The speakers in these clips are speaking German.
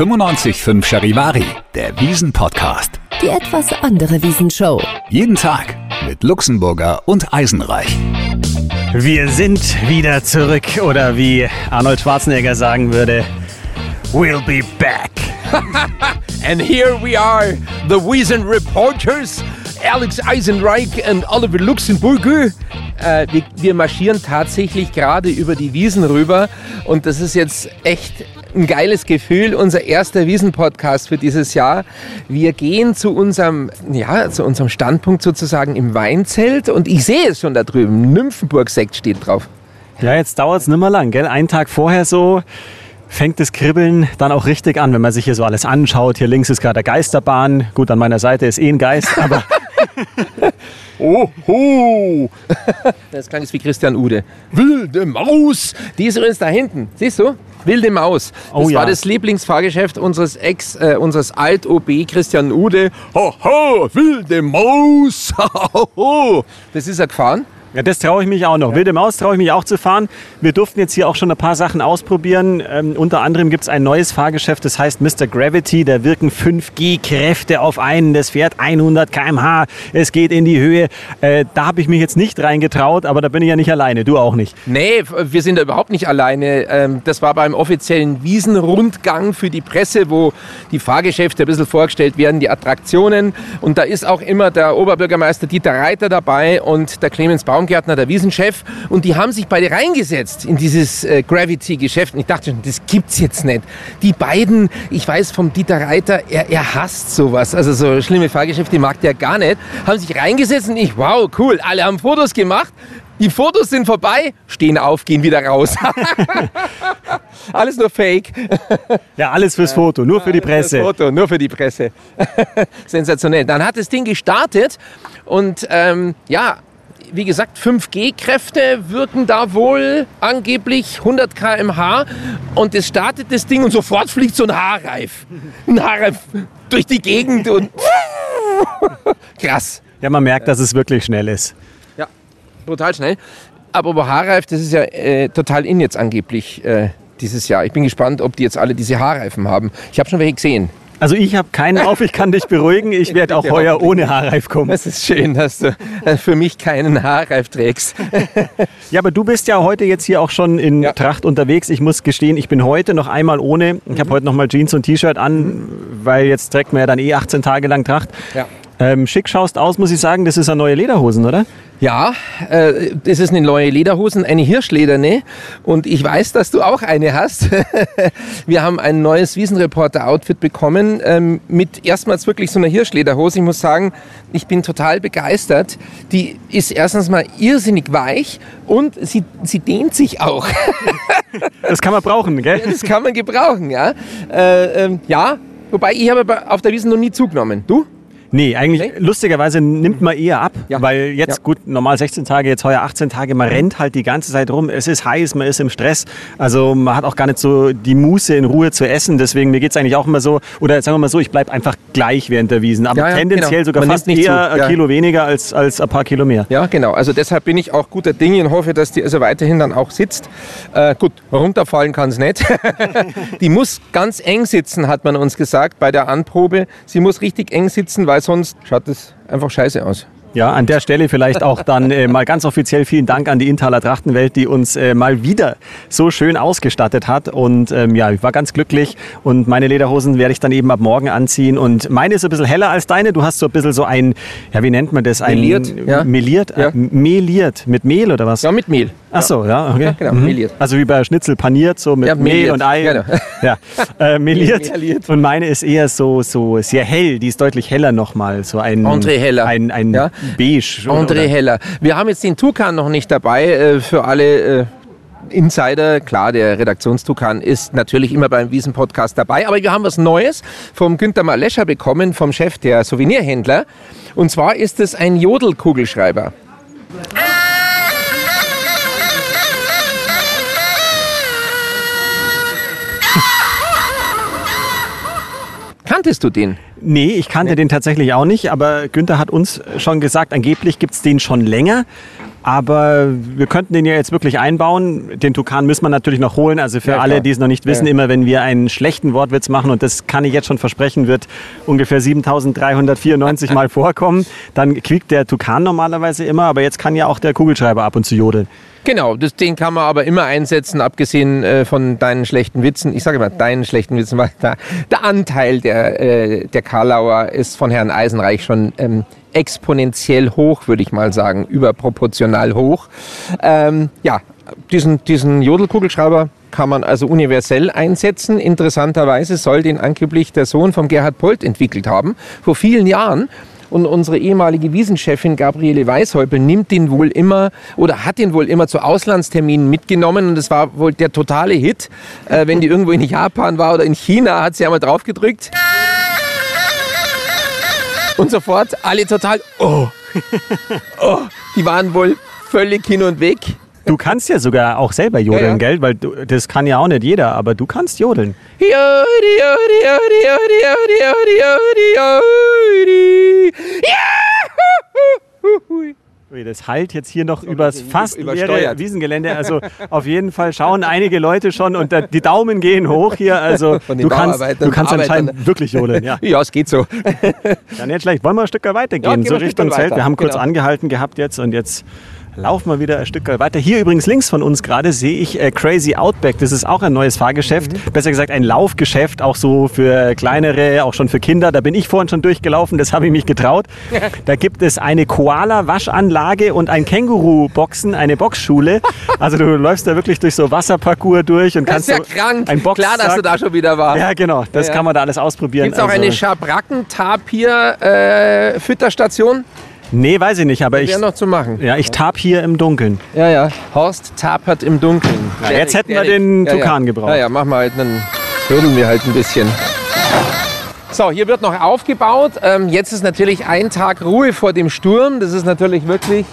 95.5 Charivari, der Wiesen-Podcast. Die etwas andere Wiesenshow. Jeden Tag mit Luxemburger und Eisenreich. Wir sind wieder zurück oder wie Arnold Schwarzenegger sagen würde, we'll be back. And here we are, the Wiesen Reporters, Alex Eisenreich und Oliver Luxemburger. Äh, wir, wir marschieren tatsächlich gerade über die Wiesen rüber und das ist jetzt echt ein geiles Gefühl, unser erster Wiesen-Podcast für dieses Jahr. Wir gehen zu unserem, ja, zu unserem Standpunkt sozusagen im Weinzelt und ich sehe es schon da drüben. Nymphenburg-Sekt steht drauf. Ja, jetzt dauert es nicht mehr lang, gell? Einen Tag vorher so fängt das Kribbeln dann auch richtig an, wenn man sich hier so alles anschaut. Hier links ist gerade der Geisterbahn. Gut, an meiner Seite ist eh ein Geist, aber Oho! Das klang jetzt wie Christian Ude. Wilde Maus! Die ist übrigens da hinten. Siehst du? Wilde Maus. Das Oh ja. war das Lieblingsfahrgeschäft unseres Ex, äh, unseres Alt-OB Christian Ude. Hoho, wilde Maus! Hoho. Das ist er gefahren. Ja, das traue ich mich auch noch. Wilde Maus traue ich mich auch zu fahren. Wir durften jetzt hier auch schon ein paar Sachen ausprobieren. Ähm, unter anderem gibt es ein neues Fahrgeschäft, das heißt Mr. Gravity. Da wirken 5G-Kräfte auf einen. Das fährt 100 km/h. Es geht in die Höhe. Äh, da habe ich mich jetzt nicht reingetraut, aber da bin ich ja nicht alleine. Du auch nicht. Nee, wir sind da überhaupt nicht alleine. Ähm, Das war beim offiziellen Wiesenrundgang für die Presse, wo die Fahrgeschäfte ein bisschen vorgestellt werden, die Attraktionen. Und da ist auch immer der Oberbürgermeister Dieter Reiter dabei und der Clemens Baumgärtner, der Wiesenchef. Und die haben sich beide reingesetzt in dieses äh, Gravity-Geschäft. Und ich dachte schon, das gibt's jetzt nicht. Die beiden, ich weiß vom Dieter Reiter, er, er hasst sowas. Also so schlimme Fahrgeschäfte mag der gar nicht. Haben sich reingesetzt und ich, wow, cool. Alle haben Fotos gemacht. Die Fotos sind vorbei, stehen auf, gehen wieder raus. Alles nur Fake. Ja, alles fürs Foto, nur für die Presse. Foto, nur für die Presse. Sensationell. Dann hat das Ding gestartet und ähm, ja, wie gesagt, 5G-Kräfte wirken da wohl angeblich 100 km/h und es startet das Ding und sofort fliegt so ein Haarreif. Ein Haarreif durch die Gegend und krass. Ja, man merkt, dass es wirklich schnell ist. Ja, brutal schnell. Aber bei Haarreif, das ist ja äh, total in jetzt angeblich äh, dieses Jahr. Ich bin gespannt, ob die jetzt alle diese Haarreifen haben. Ich habe schon welche gesehen. Also ich habe keinen auf, ich kann dich beruhigen. Ich werde auch heuer ohne Haarreif kommen. Das ist schön, dass du äh, für mich keinen Haarreif trägst. Ja, aber du bist ja heute jetzt hier auch schon in Ja. Tracht unterwegs. Ich muss gestehen, ich bin heute noch einmal ohne. Ich habe heute noch mal Jeans und T-Shirt an, weil jetzt trägt man ja dann eh 18 Tage lang Tracht. Ja. Ähm, schick schaust aus, muss ich sagen. Das ist eine neue Lederhosen, oder? Ja, äh, das ist eine neue Lederhosen, eine Hirschlederne. Und ich weiß, dass du auch eine hast. Wir haben ein neues Wiesenreporter-Outfit bekommen ähm, mit erstmals wirklich so einer Hirschlederhose. Ich muss sagen, ich bin total begeistert. Die ist erstens mal irrsinnig weich und sie, sie dehnt sich auch. Das kann man brauchen, gell? Das kann man gebrauchen, ja. Äh, ähm, ja, wobei ich habe auf der Wiesen noch nie zugenommen. Du? Nee, eigentlich Nee? lustigerweise nimmt man eher ab, Ja. weil jetzt Ja. gut, normal 16 Tage, jetzt heuer 18 Tage, man rennt halt die ganze Zeit rum, es ist heiß, man ist im Stress, also man hat auch gar nicht so die Muße in Ruhe zu essen, deswegen mir geht's eigentlich auch immer so, oder sagen wir mal so, ich bleib einfach gleich während der Wiesen, aber Ja, tendenziell genau. sogar Man fast eher ein. Kilo weniger als, als ein paar Kilo mehr. Ja, genau. Also deshalb bin ich auch guter Dinge und hoffe, dass die also weiterhin dann auch sitzt. Äh, gut, runterfallen kann es nicht. die muss ganz eng sitzen, hat man uns gesagt bei der Anprobe. Sie muss richtig eng sitzen, weil sonst schaut es einfach scheiße aus. Ja, an der Stelle vielleicht auch dann äh, mal ganz offiziell vielen Dank an die Intaler Trachtenwelt, die uns äh, mal wieder so schön ausgestattet hat. Und ähm, ja, ich war ganz glücklich. Und meine Lederhosen werde ich dann eben ab morgen anziehen. Und meine ist ein bisschen heller als deine. Du hast so ein bisschen so ein, ja, wie nennt man das? Ein, Meliert, ja. Meliert? Ja. Äh, meliert. Mit Mehl oder was? Ja, mit Mehl. Ach so, ja, okay. Ja, genau, Mhm. meliert. Also wie bei Schnitzel paniert, so mit Ja, Mehl und Ei. genau. Ja, äh, meliert. Meliert. Und meine ist eher so, so sehr hell. Die ist deutlich heller nochmal. So ein André heller. Ein, ein Ja. beige. oder- André Heller. Wir haben jetzt den Tukan noch nicht dabei äh, für alle. Äh, Insider, klar, der Redaktionstukan ist natürlich immer beim Wiesen-Podcast dabei, aber wir haben was Neues vom Günter Malescher bekommen, vom Chef der Souvenirhändler. Und zwar ist es ein Jodelkugelschreiber. Kanntest du den? Nee, ich kannte den tatsächlich auch nicht, aber Günther hat uns schon gesagt, angeblich gibt es den schon länger. Aber wir könnten den ja jetzt wirklich einbauen. Den Tukan müssen wir natürlich noch holen. Also für Ja, alle, die es noch nicht wissen, Ja. immer wenn wir einen schlechten Wortwitz machen, und das kann ich jetzt schon versprechen, wird ungefähr 7394 Mal vorkommen, dann quiekt der Tukan normalerweise immer. Aber jetzt kann ja auch der Kugelschreiber ab und zu jodeln. Genau, das, den kann man aber immer einsetzen, abgesehen äh, von deinen schlechten Witzen. Ich sage immer deinen schlechten Witzen, weil da, der Anteil der, äh, der Karlauer ist von Herrn Eisenreich schon ähm, exponentiell hoch, würde ich mal sagen, überproportional hoch. Ähm, ja, diesen, diesen Jodelkugelschreiber kann man also universell einsetzen. Interessanterweise soll den angeblich der Sohn von Gerhard Polt entwickelt haben, vor vielen Jahren. Und unsere ehemalige Wiesenchefin Gabriele Weishäupel nimmt den wohl immer oder hat den wohl immer zu Auslandsterminen mitgenommen. Und das war wohl der totale Hit. Äh, wenn die irgendwo in Japan war oder in China, hat sie einmal drauf gedrückt. Und sofort alle total, oh, oh, die waren wohl völlig hin und weg. Du kannst ja sogar auch selber jodeln, Ja, ja. gell? Weil du, das kann ja auch nicht jeder, aber du kannst jodeln. Das halt jetzt hier noch übers fast leere. Wiesengelände. Also auf jeden Fall schauen einige Leute schon und da- die Daumen gehen hoch hier. Also du kannst, du kannst anscheinend wirklich jodeln. Ja. Ja, es geht so. Dann nicht schlecht. Wollen wir ein Stück Ja, weitergehen? gehen so wir ein Richtung Zelt. Wir weiter. haben kurz Genau. angehalten gehabt jetzt und jetzt laufen wir wieder ein Stück weiter. Hier übrigens links von uns gerade sehe ich äh, Crazy Outback. Das ist auch ein neues Fahrgeschäft. Mhm. Besser gesagt ein Laufgeschäft, auch so für kleinere, auch schon für Kinder. Da bin ich vorhin schon durchgelaufen, das habe ich mich getraut. Da gibt es eine Koala-Waschanlage und ein Känguru-Boxen, eine Boxschule. Also du läufst da wirklich durch so Wasserparcours durch und Das ist kannst ja so krank. ein Boxsack. Klar, dass du da schon wieder warst. Ja, genau. Das Ja. kann man da alles ausprobieren. Gibt es auch Also- eine Schabracken-Tapir-Fütterstation? Nee, weiß ich nicht, aber ich, Wäre noch zu machen. ja, ich tap hier im Dunkeln. Ja, ja. Horst tapert im Dunkeln. Ja, jetzt hätten wir den Tukan gebraucht. Ja, ja, machen wir halt, dann hürdeln wir halt ein bisschen. So, hier wird noch aufgebaut. Ähm, jetzt ist natürlich ein Tag Ruhe vor dem Sturm. Das ist natürlich wirklich.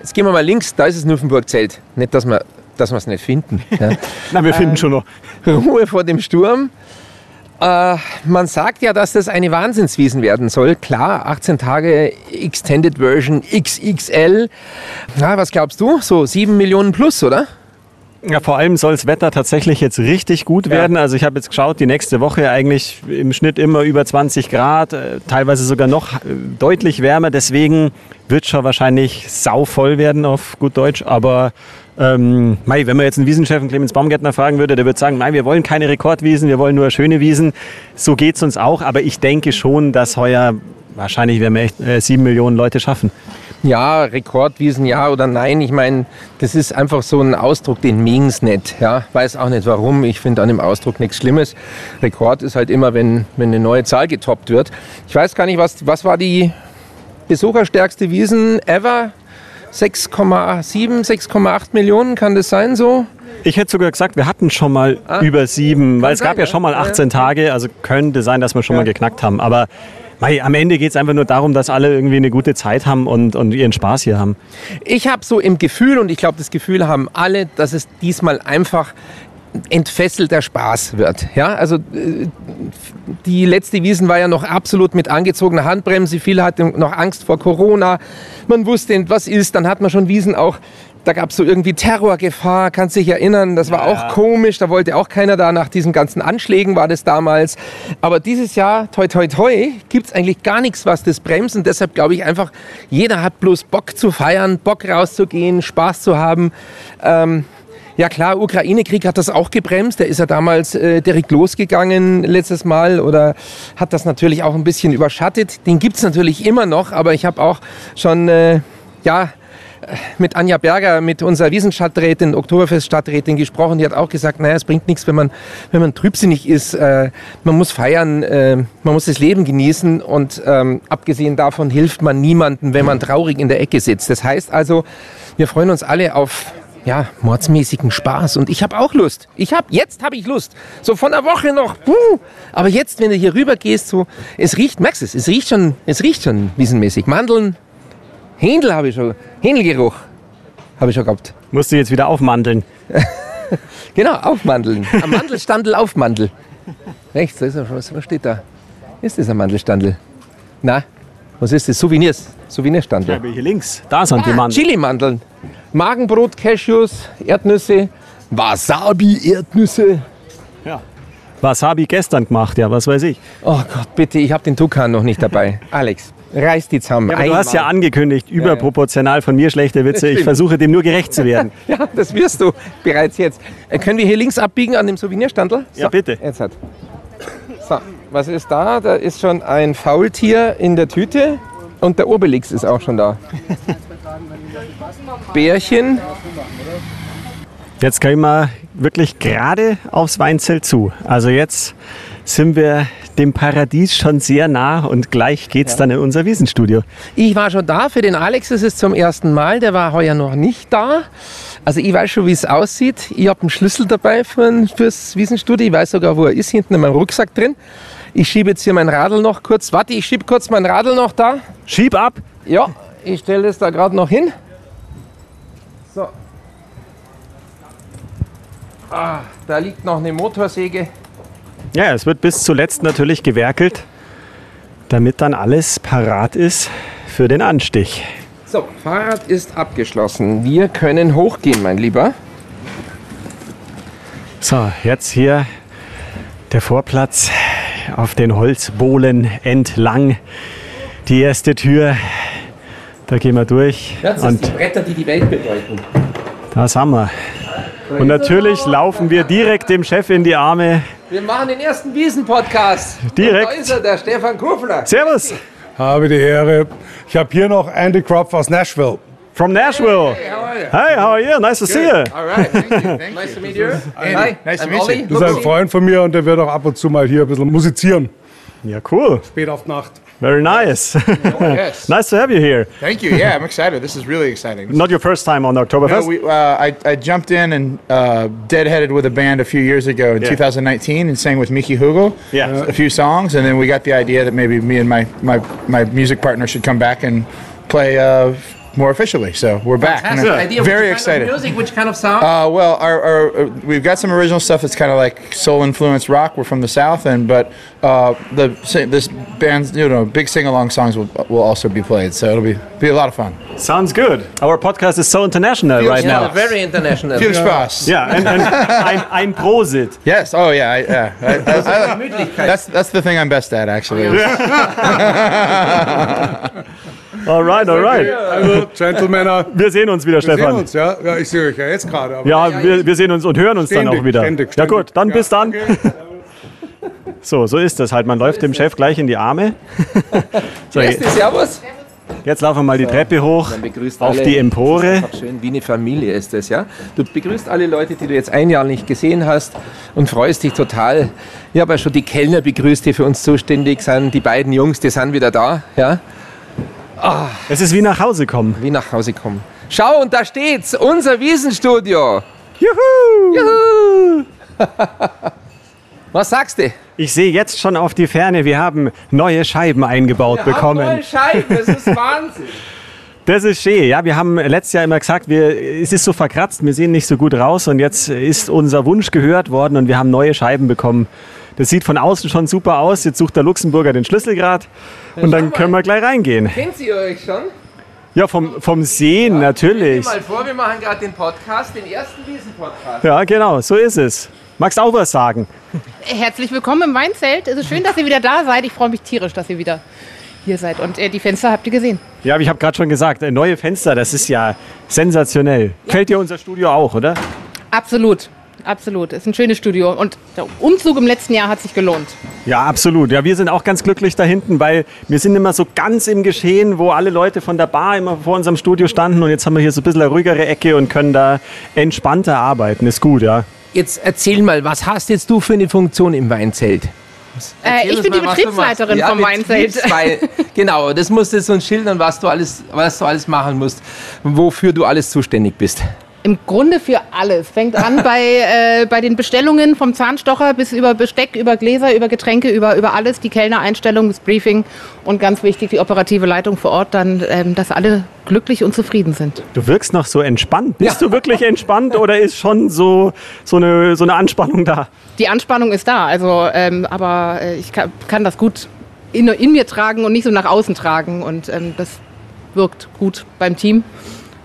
Jetzt gehen wir mal links, da ist das Nymphenburg-Zelt. Nicht, dass wir dass wir es nicht finden. Ja. Na, wir finden schon noch. Ruhe vor dem Sturm. Äh, man sagt ja, dass das eine Wahnsinnswiesen werden soll. Klar, 18 Tage Extended Version XXL. Na, was glaubst du? So 7 Millionen plus, oder? Ja, vor allem soll das Wetter tatsächlich jetzt richtig gut werden. Also ich habe jetzt geschaut, die nächste Woche eigentlich im Schnitt immer über 20 Grad, äh, teilweise sogar noch äh, deutlich wärmer. Deswegen wird schon wahrscheinlich sauvoll werden auf gut Deutsch. Aber ähm, mei, wenn man jetzt einen Wiesenchef Clemens Baumgärtner fragen würde, der würde sagen, nein, wir wollen keine Rekordwiesen, wir wollen nur schöne Wiesen. So geht's uns auch. Aber ich denke schon, dass heuer wahrscheinlich werden wir echt äh, sieben Millionen Leute schaffen. Ja, Rekordwiesen, ja oder nein. Ich meine, das ist einfach so ein Ausdruck, den mengen's nicht. Ja, weiß auch nicht warum. Ich finde an dem Ausdruck nichts Schlimmes. Rekord ist halt immer, wenn, wenn eine neue Zahl getoppt wird. Ich weiß gar nicht, was, was war die besucherstärkste Wiesen ever? 6,7, 6,8 Millionen, kann das sein so? Ich hätte sogar gesagt, wir hatten schon mal über sieben, weil es sein, gab ja ja. schon mal Ja, ja. 18 Tage, also könnte sein, dass wir schon Ja. mal geknackt haben. Aber mei, am Ende geht es einfach nur darum, dass alle irgendwie eine gute Zeit haben und, und ihren Spaß hier haben. Ich habe so im Gefühl, und ich glaube, das Gefühl haben alle, dass es diesmal einfach entfesselter Spaß wird. Ja, also äh, die letzte Wiesen war ja noch absolut mit angezogener Handbremse. Viele hatten noch Angst vor Corona. Man wusste nicht, was ist. Dann hat man schon Wiesen auch. Da gab es so irgendwie Terrorgefahr, kannst dich erinnern. Das war auch komisch. Da wollte auch keiner da. Nach diesen ganzen Anschlägen war das damals. Aber dieses Jahr, toi, toi, toi, gibt es eigentlich gar nichts, was das bremst. Und deshalb glaube ich einfach, jeder hat bloß Bock zu feiern, Bock rauszugehen, Spaß zu haben. Ähm, ja klar, Ukraine-Krieg hat das auch gebremst. Der ist ja damals äh, direkt losgegangen letztes Mal oder hat das natürlich auch ein bisschen überschattet. Den gibt's natürlich immer noch, aber ich habe auch schon, äh, ja, mit Anja Berger, mit unserer Wiesenstadträtin, Oktoberfeststadträtin gesprochen. Die hat auch gesagt, naja, es bringt nichts, wenn man, wenn man trübsinnig ist. Äh, man muss feiern, äh, man muss das Leben genießen und ähm, abgesehen davon hilft man niemandem, wenn man traurig in der Ecke sitzt. Das heißt also, wir freuen uns alle auf ja, mordsmäßigen Spaß. Und ich habe auch Lust. Ich habe, jetzt habe ich Lust. So von der Woche noch. Puh. Aber jetzt, wenn du hier rüber gehst, so, es riecht, merkst du es, es riecht schon, es riecht schon wiesenmäßig. Mandeln, Händel habe ich schon, Händelgeruch habe ich schon gehabt. Musst du jetzt wieder aufmandeln. Genau, aufmandeln. Am Mandelstandel aufmandel. Rechts, da ist er, was, was steht da? Ist das ein Mandelstandel? Na, was ist das? Souvenirs, Souvenirstandel. Hier links, da sind die Ah, Mandeln. Chili-Mandeln. Magenbrot, Cashews, Erdnüsse, Wasabi-Erdnüsse. Wasabi gestern gemacht, ja, was weiß ich. Oh Gott, bitte, ich habe den Tukan noch nicht dabei. Alex, reiß die zusammen. Ja, du hast ja angekündigt, überproportional von mir schlechte Witze. Ich versuche dem nur gerecht zu werden. Ja, das wirst du bereits jetzt. Äh, können wir hier links abbiegen an dem Souvenirstandel? Ja, bitte. Jetzt hat. So, was ist da? Da ist schon ein Faultier in der Tüte und der Obelix ist auch schon da. Bärchen. Jetzt gehen wir wirklich gerade aufs Weinzelt zu. Also jetzt sind wir dem Paradies schon sehr nah und gleich geht's dann in unser Wiesenstudio. Ich war schon da, für den Alex ist es zum ersten Mal, der war heuer noch nicht da. Also ich weiß schon, wie es aussieht. Ich habe einen Schlüssel dabei für, fürs Wiesenstudio. Ich weiß sogar, wo er ist, hinten in meinem Rucksack drin. Ich schiebe jetzt hier mein Radl noch kurz. Warte, ich schiebe kurz mein Radl noch da. Schieb ab! Ja, ich stelle das da gerade noch hin. Ah, da liegt noch eine Motorsäge. Ja, es wird bis zuletzt natürlich gewerkelt, damit dann alles parat ist für den Anstich. So, Fahrrad ist abgeschlossen. Wir können hochgehen, mein Lieber. So, jetzt hier der Vorplatz auf den Holzbohlen entlang. Die erste Tür, da gehen wir durch und Bretter, die die Welt bedeuten. da sind wir. Und natürlich laufen wir direkt dem Chef in die Arme. Wir machen den ersten Wiesen-Podcast. Direkt. Und da ist er, der Stefan Kufler. Servus Habe die Ehre. Ich habe hier noch Andy Kropf aus Nashville. from Nashville. Hey, how are you? Nice to see you. All right, thank you. Thank nice to meet you. Hi, nice to meet you. Olli. Das ist ein Freund von mir und der wird auch ab und zu mal hier ein bisschen musizieren. Ja, cool. Spät auf Nacht. Very nice. Yes. nice to have you here. Thank you. Yeah, I'm excited. This is really exciting. Not your first time on No, Oktoberfest. we, uh, I, I jumped in and uh, deadheaded with a band a few years ago in Yeah. 2019 and sang with Mickey Hugel Yeah. a few songs, and then we got the idea that maybe me and my, my, my music partner should come back and play uh, more officially. So we're back. And I'm Fantastic idea. Very Which kind excited. of music, which kind of sound? Uh, well, our, our, uh, we've got some original stuff that's kind of like soul influenced rock. We're from the south, and but uh, the si- this band's you know big sing along songs will, will also be played, so it'll be be a lot of fun. Sounds good. Our podcast is so international right yeah, now. very international. Viel Spaß. Yeah, and, and ein, ein Prosit. Yes. Oh yeah. I, yeah. I, I, I, that's that's the thing I'm best at actually. Alright, alright. Also, Gentlemen, Wir sehen uns wieder, wir sehen Stefan. uns, ja? Ja, ich sehe euch ja jetzt gerade. Ja, wir, wir sehen uns und hören uns dann Ständig, auch wieder. ständig, Ja ständig. gut, dann Ja, bis dann. okay. So, so ist das halt. Man läuft dem Chef gleich in die Arme. So, Erste Servus. jetzt laufen wir mal die Treppe hoch auf alle. die Empore. Das ist einfach schön, wie eine Familie ist das, ja. Du begrüßt alle Leute, die du jetzt ein Jahr nicht gesehen hast und freust dich total. Ich habe ja schon die Kellner begrüßt, die für uns zuständig sind. Die beiden Jungs, die sind wieder da, ja. Es ist wie nach Hause kommen. Wie nach Hause kommen. Schau, und da steht's, unser Wiesenstudio. Juhu! Juhu! Was sagst du? Ich sehe jetzt schon auf die Ferne, wir haben neue Scheiben eingebaut bekommen. Neue Scheiben, das ist Wahnsinn. Das ist schön. Ja, wir haben letztes Jahr immer gesagt, wir, es ist so verkratzt, wir sehen nicht so gut raus und jetzt ist unser Wunsch gehört worden und wir haben neue Scheiben bekommen. Das sieht von außen schon super aus. Jetzt sucht der Luxemburger den Schlüssel gerade und dann können wir gleich reingehen. Kennt ihr euch schon? Ja, vom, vom Sehen Stell natürlich. dir mal vor, wir machen gerade den Podcast, den ersten Wiesen-Podcast. Ja, genau, so ist es. Magst auch was sagen? Herzlich willkommen im Weinzelt. Es ist schön, dass ihr wieder da seid. Ich freue mich tierisch, dass ihr wieder hier seid. Und äh, die Fenster habt ihr gesehen. Ja, ich habe gerade schon gesagt, äh, neue Fenster, das ist ja sensationell. Gefällt dir unser Studio auch, oder? Absolut. Absolut. Es ist ein schönes Studio. Und der Umzug im letzten Jahr hat sich gelohnt. Ja, absolut. Ja, wir sind auch ganz glücklich da hinten, weil wir sind immer so ganz im Geschehen, wo alle Leute von der Bar immer vor unserem Studio standen und jetzt haben wir hier so ein bisschen eine ruhigere Ecke und können da entspannter arbeiten. Ist gut, ja. Jetzt erzähl mal, was hast jetzt du für eine Funktion im Weinzelt? Äh, ich bin die Betriebsleiterin vom Weinzelt. Genau, das musst du uns schildern, was du, alles, was du alles machen musst, wofür du alles zuständig bist. Im Grunde für alles. Fängt an bei, äh, bei den Bestellungen vom Zahnstocher bis über Besteck, über Gläser, über Getränke, über, über alles, die Kellnereinstellung, das Briefing und ganz wichtig die operative Leitung vor Ort, dann, ähm, dass alle glücklich und zufrieden sind. Du wirkst noch so entspannt. Bist du wirklich entspannt oder ist schon so, so, eine, so eine Anspannung da? Die Anspannung ist da, also, ähm, aber äh, ich kann, kann das gut in, in mir tragen und nicht so nach außen tragen und ähm, das wirkt gut beim Team.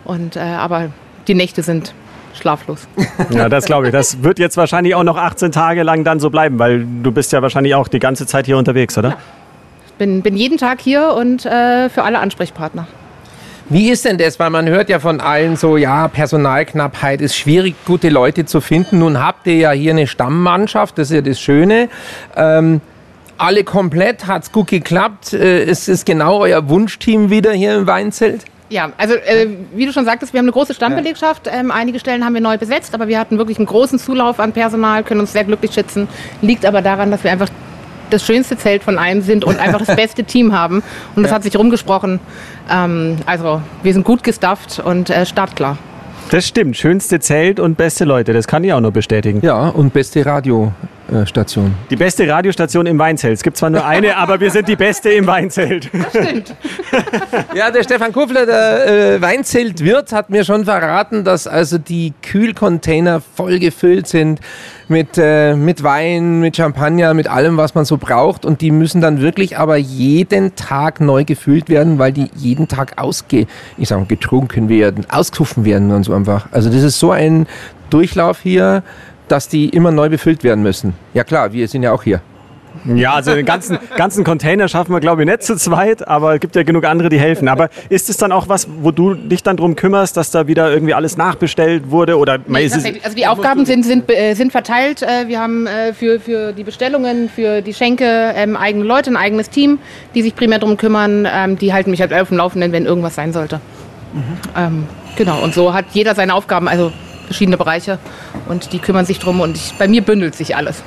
Und, äh, aber die Nächte sind schlaflos. Ja, das glaube ich. Das wird jetzt wahrscheinlich auch noch 18 Tage lang dann so bleiben, weil du bist ja wahrscheinlich auch die ganze Zeit hier unterwegs, oder? Ich bin, bin jeden Tag hier und äh, für alle Ansprechpartner. Wie ist denn das? Weil man hört ja von allen so, ja, Personalknappheit ist schwierig, gute Leute zu finden. Nun habt ihr ja hier eine Stammmannschaft, das ist ja das Schöne. Ähm, alle komplett, hat es gut geklappt? Äh, ist es genau euer Wunschteam wieder hier im Weinzelt? Ja, also äh, wie du schon sagtest, wir haben eine große Stammbelegschaft. Ähm, einige Stellen haben wir neu besetzt, aber wir hatten wirklich einen großen Zulauf an Personal, können uns sehr glücklich schätzen. Liegt aber daran, dass wir einfach das schönste Zelt von allen sind und einfach das beste Team haben. Und das Ja. hat sich rumgesprochen. Ähm, also wir sind gut gestafft und äh, startklar. Das stimmt. Schönste Zelt und beste Leute. Das kann ich auch nur bestätigen. Ja, und beste Radiostation. Die beste Radiostation im Weinzelt. Es gibt zwar nur eine, aber wir sind die beste im Weinzelt. Ja, der Stefan Kufler, der äh, Weinzeltwirt, hat mir schon verraten, dass also die Kühlcontainer voll gefüllt sind mit, äh, mit Wein, mit Champagner, mit allem, was man so braucht. Und die müssen dann wirklich aber jeden Tag neu gefüllt werden, weil die jeden Tag ausge, ich sag mal, getrunken werden, ausgesoffen werden und so einfach. Also das ist so ein Durchlauf hier, dass die immer neu befüllt werden müssen. Ja klar, wir sind ja auch hier. Ja, also den ganzen, ganzen Container schaffen wir, glaube ich, nicht zu zweit, aber es gibt ja genug andere, die helfen. Aber ist es dann auch was, wo du dich dann drum kümmerst, dass da wieder irgendwie alles nachbestellt wurde? Oder Nee, ist also die Aufgaben sind, sind, äh, sind verteilt. Äh, Wir haben äh, für, für die Bestellungen, für die Schenke ähm, eigene Leute, ein eigenes Team, die sich primär darum kümmern. Ähm, die halten mich halt auf dem Laufenden, wenn irgendwas sein sollte. Ähm, genau, und so hat jeder seine Aufgaben, also verschiedene Bereiche. Und die kümmern sich drum und ich, bei mir bündelt sich alles.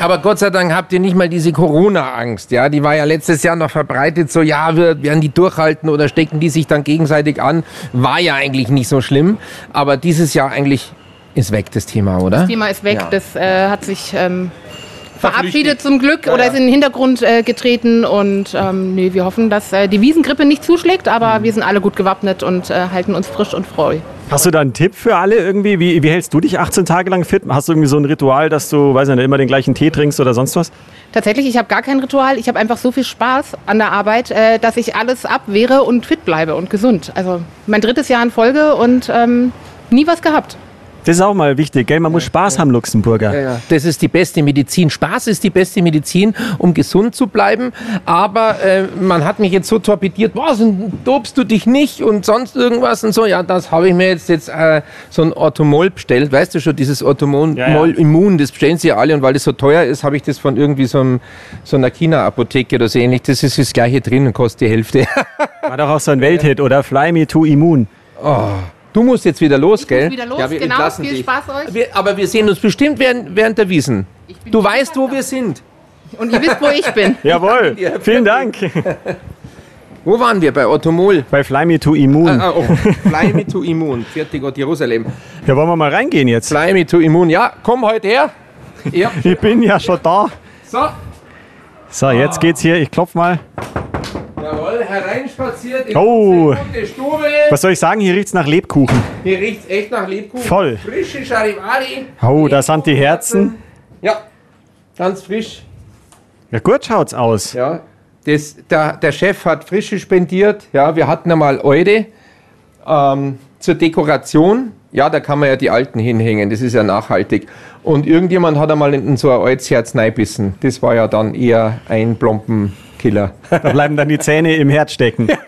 Aber Gott sei Dank habt ihr nicht mal diese Corona-Angst, ja? Die war ja letztes Jahr noch verbreitet, so, ja, wir, werden die durchhalten oder stecken die sich dann gegenseitig an? War ja eigentlich nicht so schlimm. Aber dieses Jahr eigentlich ist weg, das Thema, oder? Das Thema ist weg, Ja. das äh, hat sich ähm, verabschiedet zum Glück Ja, oder ja. ist in den Hintergrund äh, getreten. Und ähm, nee, wir hoffen, dass äh, die Wiesengrippe nicht zuschlägt, aber Mhm. wir sind alle gut gewappnet und äh, halten uns frisch und freu. Hast du da einen Tipp für alle irgendwie? Wie, wie hältst du dich 18 Tage lang fit? Hast du irgendwie so ein Ritual, dass du, weiß ich nicht, immer den gleichen Tee trinkst oder sonst was? Tatsächlich, ich habe gar kein Ritual. Ich habe einfach so viel Spaß an der Arbeit, äh, dass ich alles abwehre und fit bleibe und gesund. Also mein drittes Jahr in Folge und ähm, nie was gehabt. Das ist auch mal wichtig, gell? Man muss Spaß haben, Luxemburger. Ja, ja. Das ist die beste Medizin. Spaß ist die beste Medizin, um gesund zu bleiben. Aber äh, man hat mich jetzt so torpediert, was, und dobst du dich nicht und sonst irgendwas und so. Ja, das habe ich mir jetzt, jetzt äh, so ein Orthomol bestellt. Weißt du schon, dieses Orthomol Ja, ja. Immun, das bestellen sie ja alle. Und weil das so teuer ist, habe ich das von irgendwie so, einem, so einer China-Apotheke oder so ähnlich. Das ist das gleiche drin und kostet die Hälfte. War doch auch so ein Welthit, oder? Fly me to Immun. Du musst jetzt wieder los, gell? wieder los, ja, wir genau. Viel dich. Spaß euch. Wir, aber wir sehen uns bestimmt während, während der Wiesen. Du weißt, wo da. wir sind. Und ihr wisst, wo ich bin. Jawohl, vielen Dank. Wo waren wir? Bei Ottomol. Bei Fly me to Immun. Ah, oh. Fly me to Immun. Fertig Gott Jerusalem. Ja, wollen wir mal reingehen jetzt? Fly me to Immun. Ja, komm heute her. Ja. Ich bin ja schon da. So, So, jetzt geht's hier. Ich klopf mal. Hereinspaziert in Oh. gute Stube. Was soll ich sagen? Hier riecht's nach Lebkuchen. Hier riecht's echt nach Lebkuchen. Voll. Frische Charivari. Oh, da sind die Herzen. Ja, ganz frisch. Ja, gut schaut's aus. Ja, das, der, der Chef hat frische spendiert. Ja, wir hatten einmal Eude ähm, zur Dekoration. Ja, da kann man ja die alten hinhängen. Das ist ja nachhaltig. Und irgendjemand hat einmal in so ein altes Herz. Das war ja dann eher ein Plompenkiller. Da bleiben dann die Zähne im Herz stecken.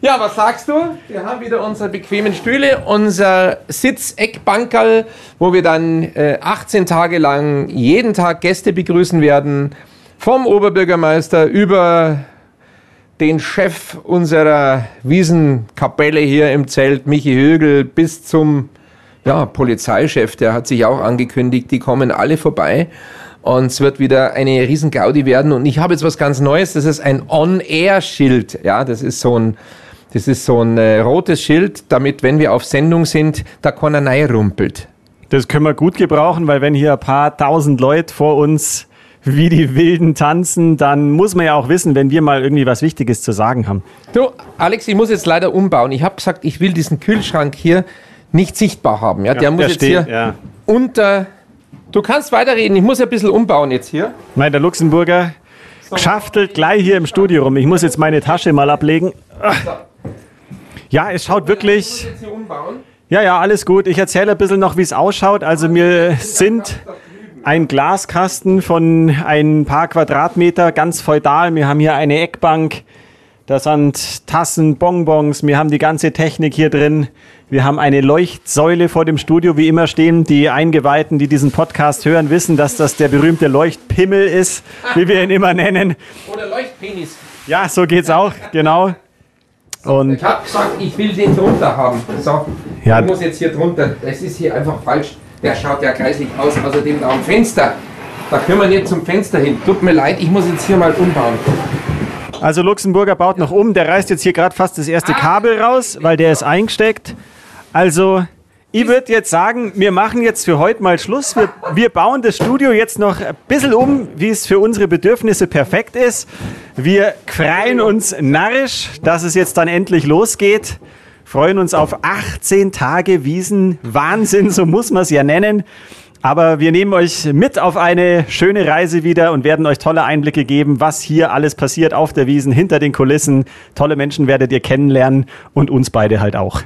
Ja, was sagst du? Wir haben wieder unsere bequemen Stühle, unser Sitzeckbankerl, wo wir dann äh, 18 Tage lang jeden Tag Gäste begrüßen werden. Vom Oberbürgermeister über den Chef unserer Wiesenkapelle hier im Zelt, Michi Högel, bis zum ja, Polizeichef, der hat sich auch angekündigt, die kommen alle vorbei. Und es wird wieder eine riesen Gaudi werden. Und ich habe jetzt was ganz Neues, das ist ein On-Air-Schild. Ja, das ist so ein, Das ist so ein äh, rotes Schild, damit, wenn wir auf Sendung sind, da keiner rumpelt. Das können wir gut gebrauchen, weil wenn hier ein paar tausend Leute vor uns wie die Wilden tanzen, dann muss man ja auch wissen, wenn wir mal irgendwie was Wichtiges zu sagen haben. Du, Alex, ich muss jetzt leider umbauen. Ich habe gesagt, ich will diesen Kühlschrank hier nicht sichtbar haben. Ja, der Ja, muss der jetzt steht, hier ja. unter. Du kannst weiterreden. Ich muss ja ein bisschen umbauen jetzt hier. Nein, der Luxemburger schaftelt gleich hier im Studio rum. Ich muss jetzt meine Tasche mal ablegen. Ja, es schaut wirklich. Ja, ja, alles gut. Ich erzähle ein bisschen noch, wie es ausschaut. Also wir sind ein Glaskasten von ein paar Quadratmeter, ganz feudal. Wir haben hier eine Eckbank. Da sind Tassen, Bonbons. Wir haben die ganze Technik hier drin. Wir haben eine Leuchtsäule vor dem Studio, wie immer stehen. Die Eingeweihten, die diesen Podcast hören, wissen, dass das der berühmte Leuchtpimmel ist, wie wir ihn immer nennen. Oder Leuchtpenis. Ja, so geht's auch, genau. Und Ich habe gesagt, ich will den drunter haben. So, Ja. ich muss jetzt hier drunter. Das ist hier einfach falsch. Der schaut ja kreislich aus. Außerdem da am Fenster. Da können wir nicht zum Fenster hin. Tut mir leid, ich muss jetzt hier mal umbauen. Also Luxemburger baut noch um, der reißt jetzt hier gerade fast das erste Kabel raus, weil der ist eingesteckt. Also ich würde jetzt sagen, wir machen jetzt für heute mal Schluss. Wir, wir bauen das Studio jetzt noch ein bisschen um, wie es für unsere Bedürfnisse perfekt ist. Wir freuen uns narrisch, dass es jetzt dann endlich losgeht. Freuen uns auf 18 Tage Wiesen. Wahnsinn, so muss man es ja nennen. Aber wir nehmen euch mit auf eine schöne Reise wieder und werden euch tolle Einblicke geben, was hier alles passiert auf der Wiesen, hinter den Kulissen. Tolle Menschen werdet ihr kennenlernen und uns beide halt auch.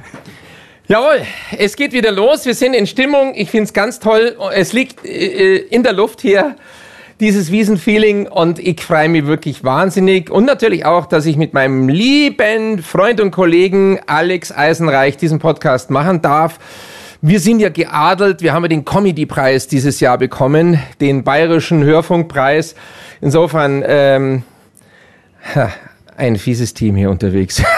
Jawohl, es geht wieder los. Wir sind in Stimmung. Ich finde es ganz toll. Es liegt äh, in der Luft hier, dieses Wiesenfeeling. Und ich freue mich wirklich wahnsinnig. Und natürlich auch, dass ich mit meinem lieben Freund und Kollegen Alex Eisenreich diesen Podcast machen darf. Wir sind ja geadelt. Wir haben ja den Comedy-Preis dieses Jahr bekommen, den Bayerischen Hörfunkpreis. Insofern ähm, ein fieses Team hier unterwegs.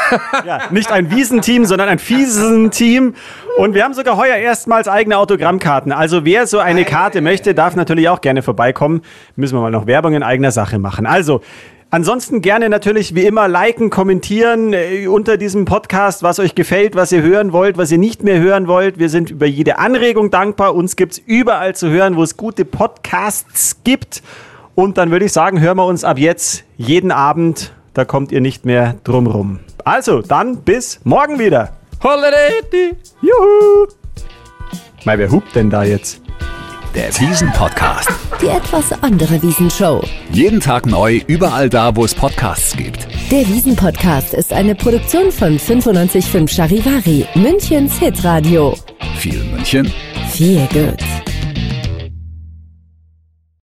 Ja, nicht ein Wiesenteam, sondern ein Fiesenteam. Und wir haben sogar heuer erstmals eigene Autogrammkarten. Also wer so eine Karte möchte, darf natürlich auch gerne vorbeikommen. Müssen wir mal noch Werbung in eigener Sache machen. Also, Ansonsten gerne natürlich wie immer liken, kommentieren äh, unter diesem Podcast, was euch gefällt, was ihr hören wollt, was ihr nicht mehr hören wollt. Wir sind über jede Anregung dankbar. Uns gibt's überall zu hören, wo es gute Podcasts gibt. Und dann würde ich sagen, hören wir uns ab jetzt jeden Abend. Da kommt ihr nicht mehr drum rum. Also, dann bis morgen wieder. Holiday! Juhu! Mal, wer hupt denn da jetzt? Der Wiesen-Podcast. Die etwas andere Wiesenshow. Jeden Tag neu, überall da, wo es Podcasts gibt. Der Wiesen-Podcast ist eine Produktion von 955 Charivari, Münchens Hitradio. Viel München, Viel gut.